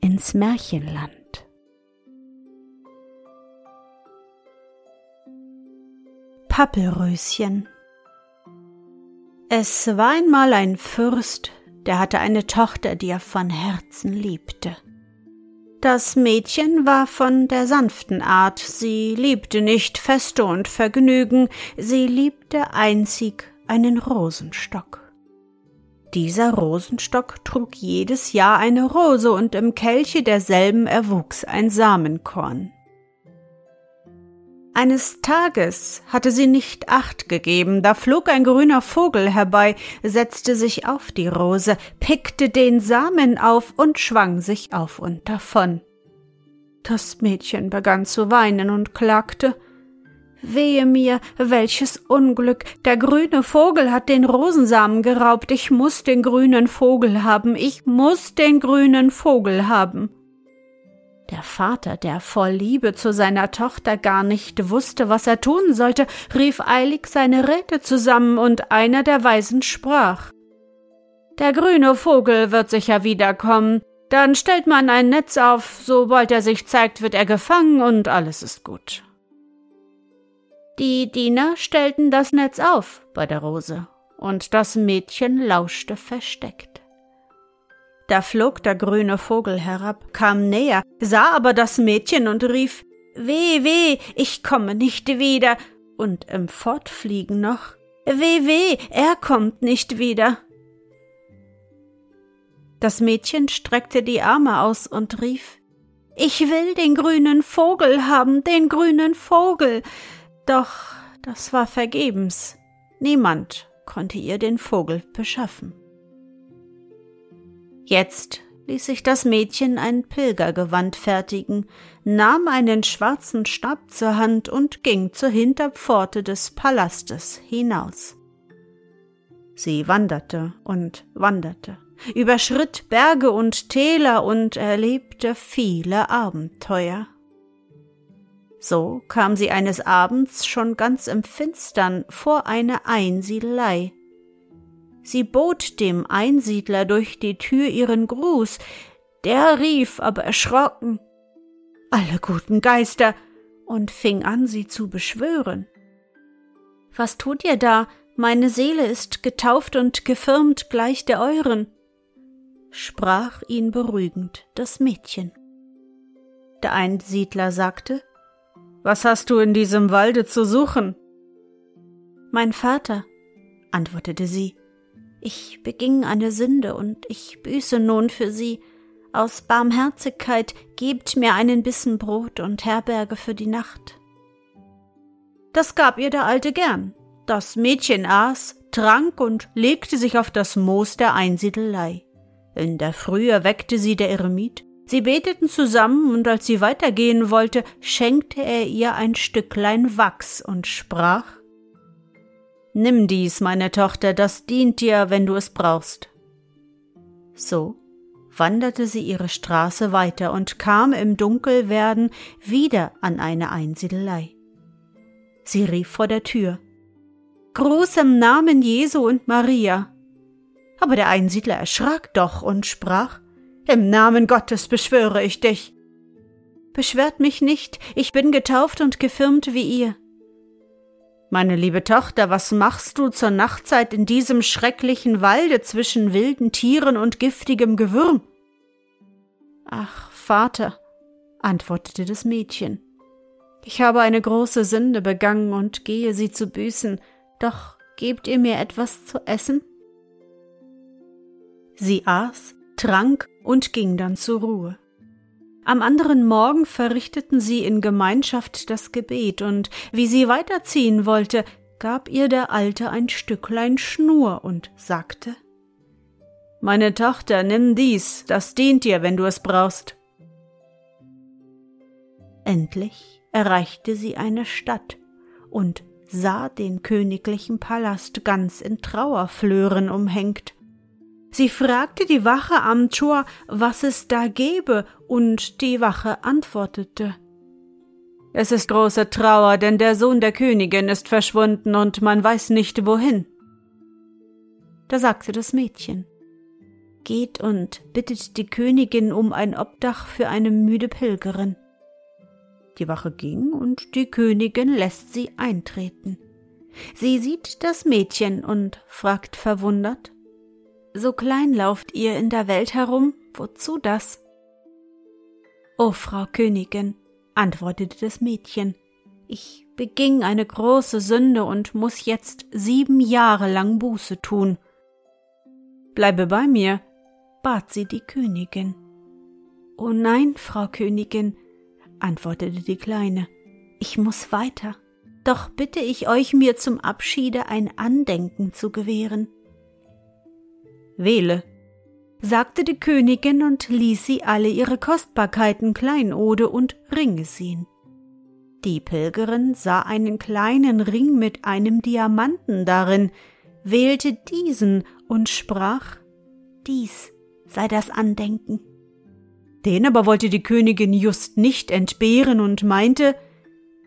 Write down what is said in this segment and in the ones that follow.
ins Märchenland. Pappelröschen Es war einmal ein Fürst, der hatte eine Tochter, die er von Herzen liebte. Das Mädchen war von der sanften Art, sie liebte nicht Feste und Vergnügen, sie liebte einzig einen Rosenstock. Dieser Rosenstock trug jedes Jahr eine Rose und im Kelche derselben erwuchs ein Samenkorn. Eines Tages hatte sie nicht acht gegeben, da flog ein grüner Vogel herbei, setzte sich auf die Rose, pickte den Samen auf und schwang sich auf und davon. Das Mädchen begann zu weinen und klagte Wehe mir, welches Unglück. Der grüne Vogel hat den Rosensamen geraubt. Ich muss den grünen Vogel haben. Ich muss den grünen Vogel haben. Der Vater, der voll Liebe zu seiner Tochter gar nicht wusste, was er tun sollte, rief eilig seine Räte zusammen, und einer der Weisen sprach Der grüne Vogel wird sicher wiederkommen, dann stellt man ein Netz auf, sobald er sich zeigt, wird er gefangen und alles ist gut. Die Diener stellten das Netz auf bei der Rose, und das Mädchen lauschte versteckt. Da flog der grüne Vogel herab, kam näher, sah aber das Mädchen und rief Weh, weh, ich komme nicht wieder, und im Fortfliegen noch Weh, weh, er kommt nicht wieder. Das Mädchen streckte die Arme aus und rief Ich will den grünen Vogel haben, den grünen Vogel. Doch das war vergebens. Niemand konnte ihr den Vogel beschaffen. Jetzt ließ sich das Mädchen ein Pilgergewand fertigen, nahm einen schwarzen Stab zur Hand und ging zur Hinterpforte des Palastes hinaus. Sie wanderte und wanderte, überschritt Berge und Täler und erlebte viele Abenteuer. So kam sie eines Abends schon ganz im Finstern vor eine Einsiedelei. Sie bot dem Einsiedler durch die Tür ihren Gruß, der rief aber erschrocken Alle guten Geister und fing an, sie zu beschwören. Was tut ihr da? Meine Seele ist getauft und gefirmt gleich der euren, sprach ihn beruhigend das Mädchen. Der Einsiedler sagte was hast du in diesem Walde zu suchen? Mein Vater, antwortete sie, ich beging eine Sünde und ich büße nun für sie. Aus Barmherzigkeit gebt mir einen Bissen Brot und Herberge für die Nacht. Das gab ihr der Alte gern. Das Mädchen aß, trank und legte sich auf das Moos der Einsiedelei. In der Frühe weckte sie der Eremit, Sie beteten zusammen, und als sie weitergehen wollte, schenkte er ihr ein Stücklein Wachs und sprach Nimm dies, meine Tochter, das dient dir, wenn du es brauchst. So wanderte sie ihre Straße weiter und kam im Dunkelwerden wieder an eine Einsiedelei. Sie rief vor der Tür Gruß im Namen Jesu und Maria. Aber der Einsiedler erschrak doch und sprach im Namen Gottes beschwöre ich dich. Beschwert mich nicht, ich bin getauft und gefirmt wie ihr. Meine liebe Tochter, was machst du zur Nachtzeit in diesem schrecklichen Walde zwischen wilden Tieren und giftigem Gewürm? Ach, Vater, antwortete das Mädchen. Ich habe eine große Sünde begangen und gehe sie zu büßen, doch gebt ihr mir etwas zu essen? Sie aß, trank und ging dann zur Ruhe. Am anderen Morgen verrichteten sie in Gemeinschaft das Gebet, und wie sie weiterziehen wollte, gab ihr der Alte ein Stücklein Schnur und sagte Meine Tochter, nimm dies, das dient dir, wenn du es brauchst. Endlich erreichte sie eine Stadt und sah den königlichen Palast ganz in Trauerflören umhängt. Sie fragte die Wache am Tor, was es da gebe, und die Wache antwortete Es ist große Trauer, denn der Sohn der Königin ist verschwunden und man weiß nicht wohin. Da sagte das Mädchen Geht und bittet die Königin um ein Obdach für eine müde Pilgerin. Die Wache ging und die Königin lässt sie eintreten. Sie sieht das Mädchen und fragt verwundert So klein lauft ihr in der Welt herum, wozu das? O Frau Königin, antwortete das Mädchen, ich beging eine große Sünde und muss jetzt sieben Jahre lang Buße tun. Bleibe bei mir, bat sie die Königin. O nein, Frau Königin, antwortete die Kleine, ich muss weiter. Doch bitte ich euch, mir zum Abschiede ein Andenken zu gewähren. Wähle, sagte die Königin und ließ sie alle ihre Kostbarkeiten Kleinode und Ringe sehen. Die Pilgerin sah einen kleinen Ring mit einem Diamanten darin, wählte diesen und sprach Dies sei das Andenken. Den aber wollte die Königin just nicht entbehren und meinte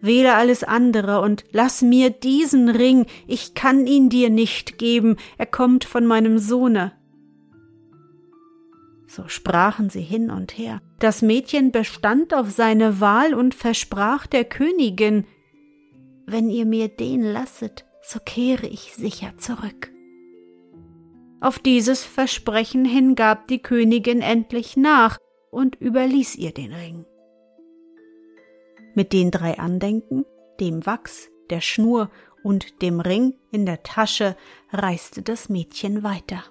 Wähle alles andere und lass mir diesen Ring, ich kann ihn dir nicht geben, er kommt von meinem Sohne. So sprachen sie hin und her. Das Mädchen bestand auf seine Wahl und versprach der Königin Wenn ihr mir den lasset, so kehre ich sicher zurück. Auf dieses Versprechen hin gab die Königin endlich nach und überließ ihr den Ring. Mit den drei Andenken, dem Wachs, der Schnur und dem Ring in der Tasche reiste das Mädchen weiter.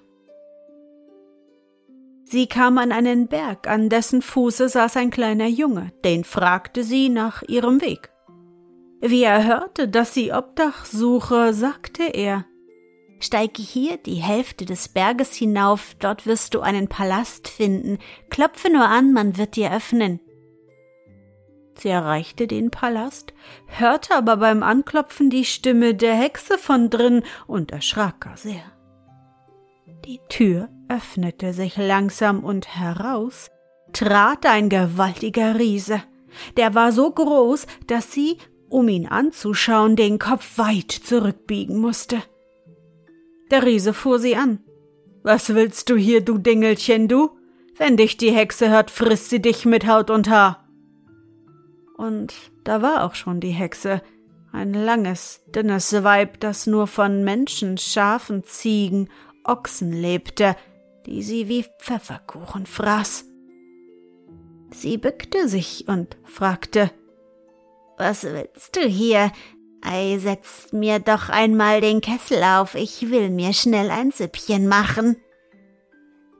Sie kam an einen Berg, an dessen Fuße saß ein kleiner Junge, den fragte sie nach ihrem Weg. Wie er hörte, dass sie Obdach suche, sagte er Steige hier die Hälfte des Berges hinauf, dort wirst du einen Palast finden, klopfe nur an, man wird dir öffnen. Sie erreichte den Palast, hörte aber beim Anklopfen die Stimme der Hexe von drin und erschrak gar sehr. Die Tür öffnete sich langsam und heraus trat ein gewaltiger Riese. Der war so groß, dass sie, um ihn anzuschauen, den Kopf weit zurückbiegen musste. Der Riese fuhr sie an. Was willst du hier, du Dingelchen, du? Wenn dich die Hexe hört, frisst sie dich mit Haut und Haar. Und da war auch schon die Hexe, ein langes, dünnes Weib, das nur von Menschen, Schafen, Ziegen Ochsen lebte, die sie wie Pfefferkuchen fraß. Sie bückte sich und fragte Was willst du hier? Ei, setzt mir doch einmal den Kessel auf, ich will mir schnell ein Süppchen machen.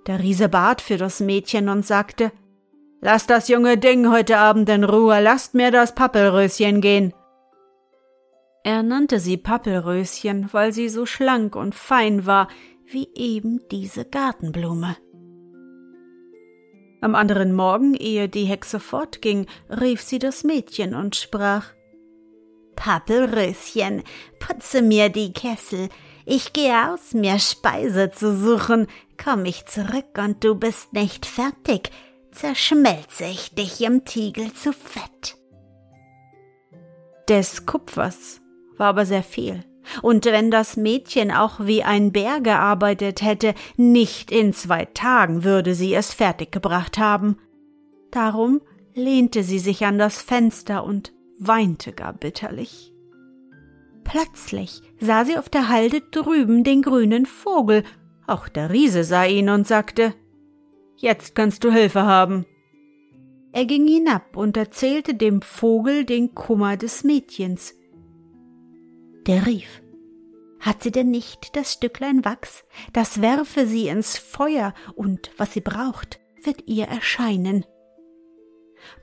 Der Riese bat für das Mädchen und sagte Lass das junge Ding heute Abend in Ruhe, lasst mir das Pappelröschen gehen. Er nannte sie Pappelröschen, weil sie so schlank und fein war, wie eben diese Gartenblume. Am anderen Morgen, ehe die Hexe fortging, rief sie das Mädchen und sprach Pappelröschen, putze mir die Kessel, ich gehe aus, mir Speise zu suchen, komm ich zurück und du bist nicht fertig, zerschmelze ich dich im Tiegel zu Fett. Des Kupfers war aber sehr viel, und wenn das Mädchen auch wie ein Bär gearbeitet hätte, nicht in zwei Tagen würde sie es fertiggebracht haben. Darum lehnte sie sich an das Fenster und weinte gar bitterlich. Plötzlich sah sie auf der Halde drüben den grünen Vogel, auch der Riese sah ihn und sagte Jetzt kannst du Hilfe haben. Er ging hinab und erzählte dem Vogel den Kummer des Mädchens. Der rief, hat sie denn nicht das Stücklein Wachs, das werfe sie ins Feuer, und was sie braucht, wird ihr erscheinen.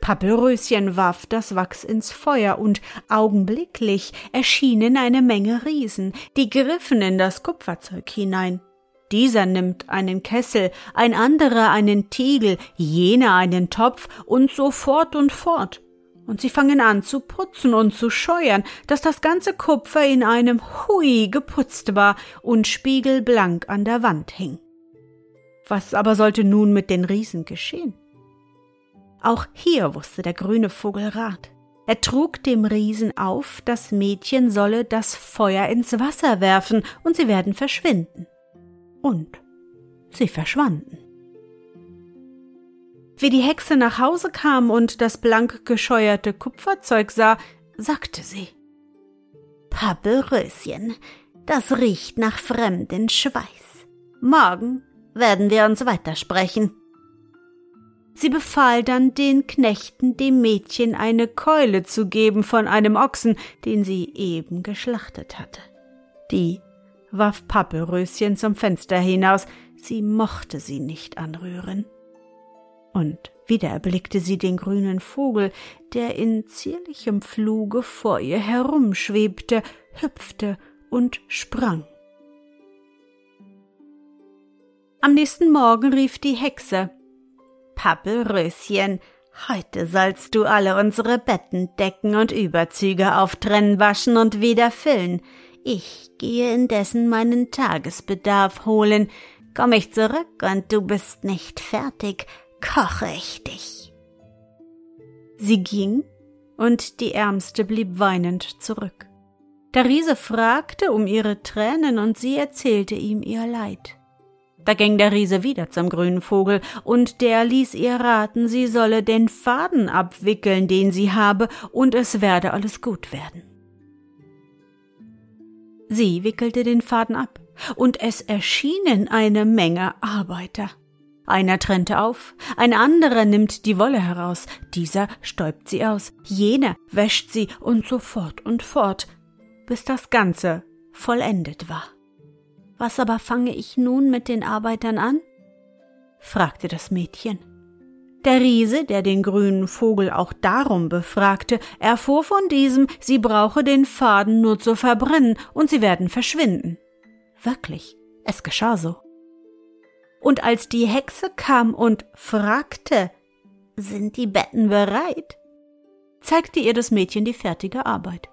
Pappelröschen warf das Wachs ins Feuer, und augenblicklich erschienen eine Menge Riesen, die griffen in das Kupferzeug hinein. Dieser nimmt einen Kessel, ein anderer einen Tiegel, jener einen Topf und so fort und fort. Und sie fangen an zu putzen und zu scheuern, dass das ganze Kupfer in einem Hui geputzt war und spiegelblank an der Wand hing. Was aber sollte nun mit den Riesen geschehen? Auch hier wusste der grüne Vogel Rat. Er trug dem Riesen auf, das Mädchen solle das Feuer ins Wasser werfen und sie werden verschwinden und sie verschwanden. Wie die Hexe nach Hause kam und das blank gescheuerte Kupferzeug sah, sagte sie Pappelröschen, das riecht nach fremden Schweiß. Morgen werden wir uns weitersprechen. Sie befahl dann den Knechten, dem Mädchen eine Keule zu geben von einem Ochsen, den sie eben geschlachtet hatte. Die warf Pappelröschen zum Fenster hinaus, sie mochte sie nicht anrühren. Und wieder erblickte sie den grünen Vogel, der in zierlichem Fluge vor ihr herumschwebte, hüpfte und sprang. Am nächsten Morgen rief die Hexe Pappelröschen, heute sollst du alle unsere Betten decken und Überzüge auftrennen, waschen und wieder füllen. Ich gehe indessen meinen Tagesbedarf holen. Komm ich zurück und du bist nicht fertig, koche ich dich. Sie ging, und die Ärmste blieb weinend zurück. Der Riese fragte um ihre Tränen, und sie erzählte ihm ihr Leid. Da ging der Riese wieder zum grünen Vogel, und der ließ ihr raten, sie solle den Faden abwickeln, den sie habe, und es werde alles gut werden. Sie wickelte den Faden ab, und es erschienen eine Menge Arbeiter. Einer trennte auf, ein anderer nimmt die Wolle heraus, dieser stäubt sie aus, jener wäscht sie und so fort und fort, bis das Ganze vollendet war. Was aber fange ich nun mit den Arbeitern an? fragte das Mädchen. Der Riese, der den grünen Vogel auch darum befragte, erfuhr von diesem, sie brauche den Faden nur zu verbrennen und sie werden verschwinden. Wirklich, es geschah so. Und als die Hexe kam und fragte, sind die Betten bereit? zeigte ihr das Mädchen die fertige Arbeit.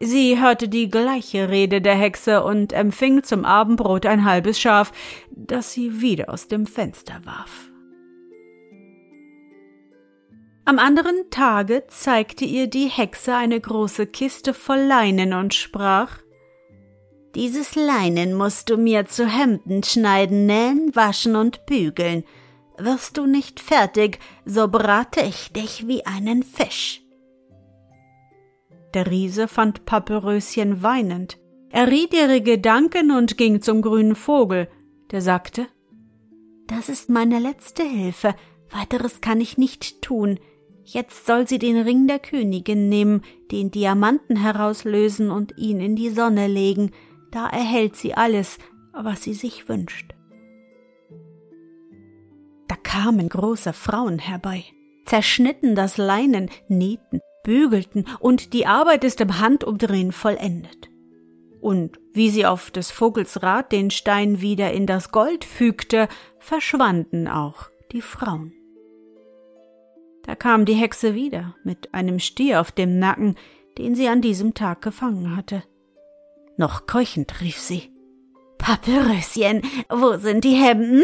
Sie hörte die gleiche Rede der Hexe und empfing zum Abendbrot ein halbes Schaf, das sie wieder aus dem Fenster warf. Am anderen Tage zeigte ihr die Hexe eine große Kiste voll Leinen und sprach Dieses Leinen musst du mir zu Hemden schneiden, nähen, waschen und bügeln. Wirst du nicht fertig, so brate ich dich wie einen Fisch. Der Riese fand Pappelröschen weinend. Er riet ihre Gedanken und ging zum grünen Vogel, der sagte Das ist meine letzte Hilfe, weiteres kann ich nicht tun. Jetzt soll sie den Ring der Königin nehmen, den Diamanten herauslösen und ihn in die Sonne legen, da erhält sie alles, was sie sich wünscht. Da kamen große Frauen herbei, zerschnitten das Leinen, nähten, bügelten, und die Arbeit ist im Handumdrehen vollendet. Und wie sie auf des Vogels Rat den Stein wieder in das Gold fügte, verschwanden auch die Frauen. Da kam die Hexe wieder mit einem Stier auf dem Nacken, den sie an diesem Tag gefangen hatte. Noch keuchend rief sie Papyröschen, wo sind die Hemden?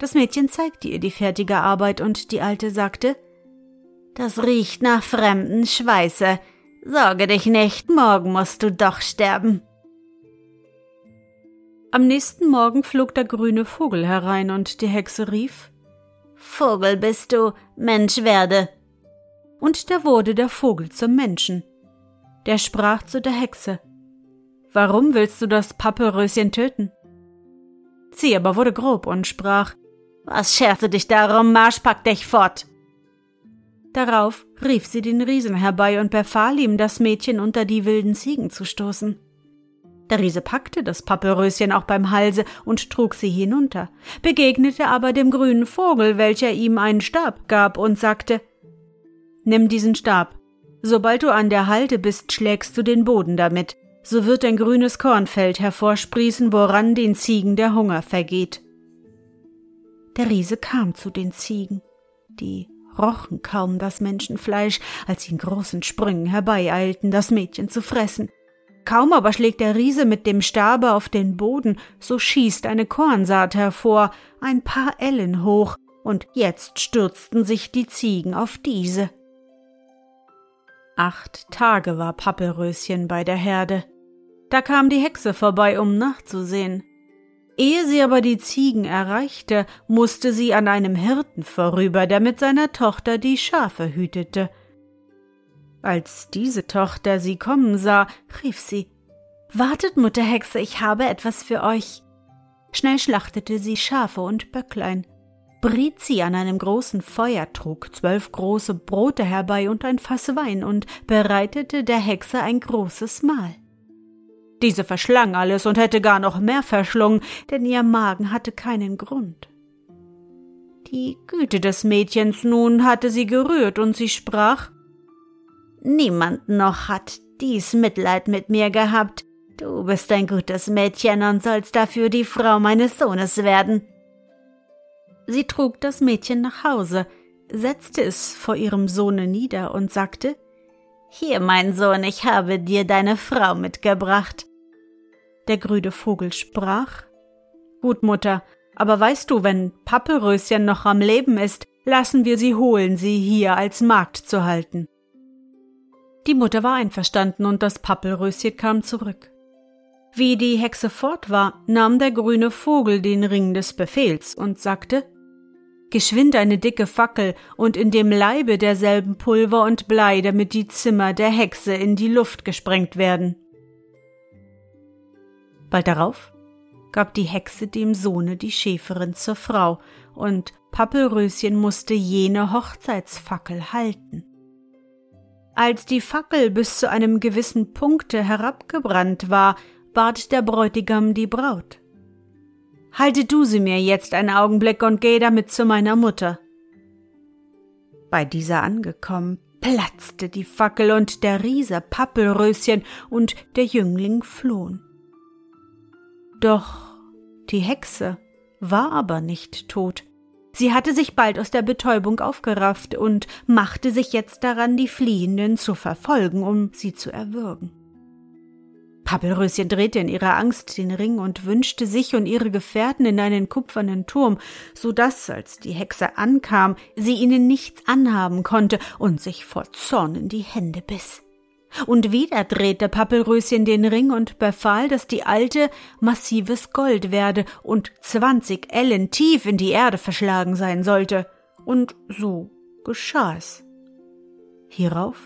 Das Mädchen zeigte ihr die fertige Arbeit, und die Alte sagte Das riecht nach fremden Schweiße. Sorge dich nicht, morgen musst du doch sterben. Am nächsten Morgen flog der grüne Vogel herein, und die Hexe rief Vogel bist du, Mensch werde. Und da wurde der Vogel zum Menschen. Der sprach zu der Hexe, Warum willst du das Pappelröschen töten? Sie aber wurde grob und sprach, Was scherze dich darum, Marsch, pack dich fort. Darauf rief sie den Riesen herbei und befahl ihm, das Mädchen unter die wilden Ziegen zu stoßen. Der Riese packte das Pappelröschen auch beim Halse und trug sie hinunter, begegnete aber dem grünen Vogel, welcher ihm einen Stab gab und sagte Nimm diesen Stab. Sobald du an der Halde bist, schlägst du den Boden damit, so wird ein grünes Kornfeld hervorsprießen, woran den Ziegen der Hunger vergeht. Der Riese kam zu den Ziegen, die rochen kaum das Menschenfleisch, als sie in großen Sprüngen herbeieilten, das Mädchen zu fressen. Kaum aber schlägt der Riese mit dem Stabe auf den Boden, so schießt eine Kornsaat hervor, ein paar Ellen hoch, und jetzt stürzten sich die Ziegen auf diese. Acht Tage war Pappelröschen bei der Herde. Da kam die Hexe vorbei, um nachzusehen. Ehe sie aber die Ziegen erreichte, musste sie an einem Hirten vorüber, der mit seiner Tochter die Schafe hütete. Als diese Tochter sie kommen sah, rief sie Wartet, Mutter Hexe, ich habe etwas für euch. Schnell schlachtete sie Schafe und Böcklein, briet sie an einem großen Feuer, trug zwölf große Brote herbei und ein Fass Wein und bereitete der Hexe ein großes Mahl. Diese verschlang alles und hätte gar noch mehr verschlungen, denn ihr Magen hatte keinen Grund. Die Güte des Mädchens nun hatte sie gerührt, und sie sprach Niemand noch hat dies Mitleid mit mir gehabt. Du bist ein gutes Mädchen und sollst dafür die Frau meines Sohnes werden. Sie trug das Mädchen nach Hause, setzte es vor ihrem Sohne nieder und sagte Hier, mein Sohn, ich habe dir deine Frau mitgebracht. Der grüne Vogel sprach Gut, Mutter, aber weißt du, wenn Pappelröschen noch am Leben ist, lassen wir sie holen, sie hier als Magd zu halten. Die Mutter war einverstanden und das Pappelröschen kam zurück. Wie die Hexe fort war, nahm der grüne Vogel den Ring des Befehls und sagte Geschwind eine dicke Fackel und in dem Leibe derselben Pulver und Blei, damit die Zimmer der Hexe in die Luft gesprengt werden. Bald darauf gab die Hexe dem Sohne die Schäferin zur Frau, und Pappelröschen musste jene Hochzeitsfackel halten. Als die Fackel bis zu einem gewissen Punkte herabgebrannt war, bat der Bräutigam die Braut. Halte du sie mir jetzt einen Augenblick und geh damit zu meiner Mutter. Bei dieser angekommen, platzte die Fackel und der Riese Pappelröschen und der Jüngling flohen. Doch die Hexe war aber nicht tot. Sie hatte sich bald aus der Betäubung aufgerafft und machte sich jetzt daran, die Fliehenden zu verfolgen, um sie zu erwürgen. Pappelröschen drehte in ihrer Angst den Ring und wünschte sich und ihre Gefährten in einen kupfernen Turm, so dass, als die Hexe ankam, sie ihnen nichts anhaben konnte und sich vor Zorn in die Hände biss. Und wieder drehte Pappelröschen den Ring und befahl, dass die alte massives Gold werde und zwanzig Ellen tief in die Erde verschlagen sein sollte. Und so geschah es. Hierauf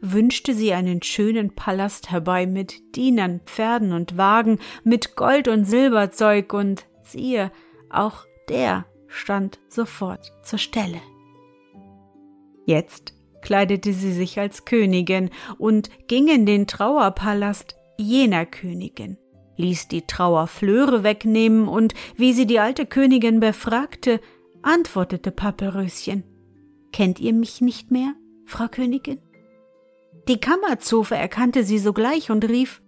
wünschte sie einen schönen Palast herbei mit Dienern, Pferden und Wagen, mit Gold und Silberzeug, und siehe, auch der stand sofort zur Stelle. Jetzt kleidete sie sich als Königin und ging in den Trauerpalast jener Königin, ließ die Trauerflöre wegnehmen und, wie sie die alte Königin befragte, antwortete Pappelröschen. Kennt ihr mich nicht mehr, Frau Königin? Die Kammerzofe erkannte sie sogleich und rief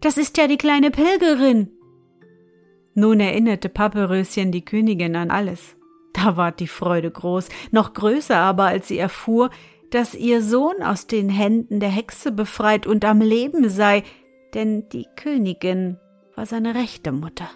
Das ist ja die kleine Pilgerin. Nun erinnerte Pappelröschen die Königin an alles. Da ward die Freude groß, noch größer aber, als sie erfuhr, dass ihr Sohn aus den Händen der Hexe befreit und am Leben sei, denn die Königin war seine rechte Mutter.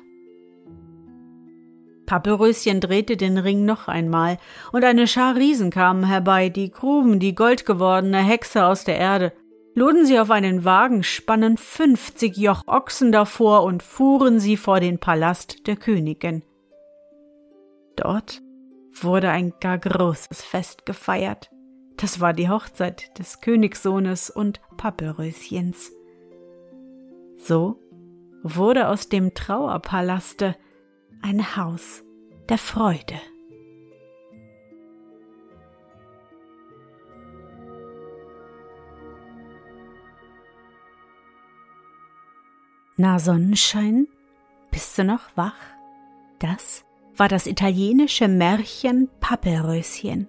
Pappelröschen drehte den Ring noch einmal, und eine Schar Riesen kamen herbei, die gruben die goldgewordene Hexe aus der Erde, luden sie auf einen Wagen, spannen fünfzig Joch Ochsen davor und fuhren sie vor den Palast der Königin. Dort wurde ein gar großes Fest gefeiert. Das war die Hochzeit des Königssohnes und Pappelröschens. So wurde aus dem Trauerpalaste ein Haus der Freude. Na Sonnenschein, bist du noch wach? Das war das italienische Märchen Pappelröschen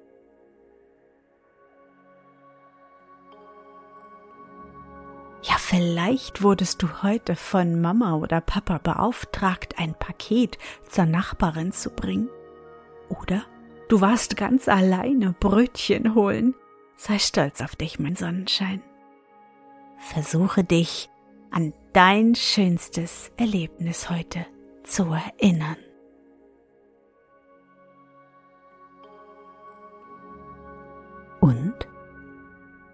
Ja, vielleicht wurdest du heute von Mama oder Papa beauftragt, ein Paket zur Nachbarin zu bringen. Oder du warst ganz alleine Brötchen holen Sei stolz auf dich, mein Sonnenschein. Versuche dich an dein schönstes Erlebnis heute zu erinnern. Und?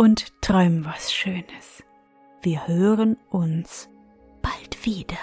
und träum was Schönes. Wir hören uns bald wieder.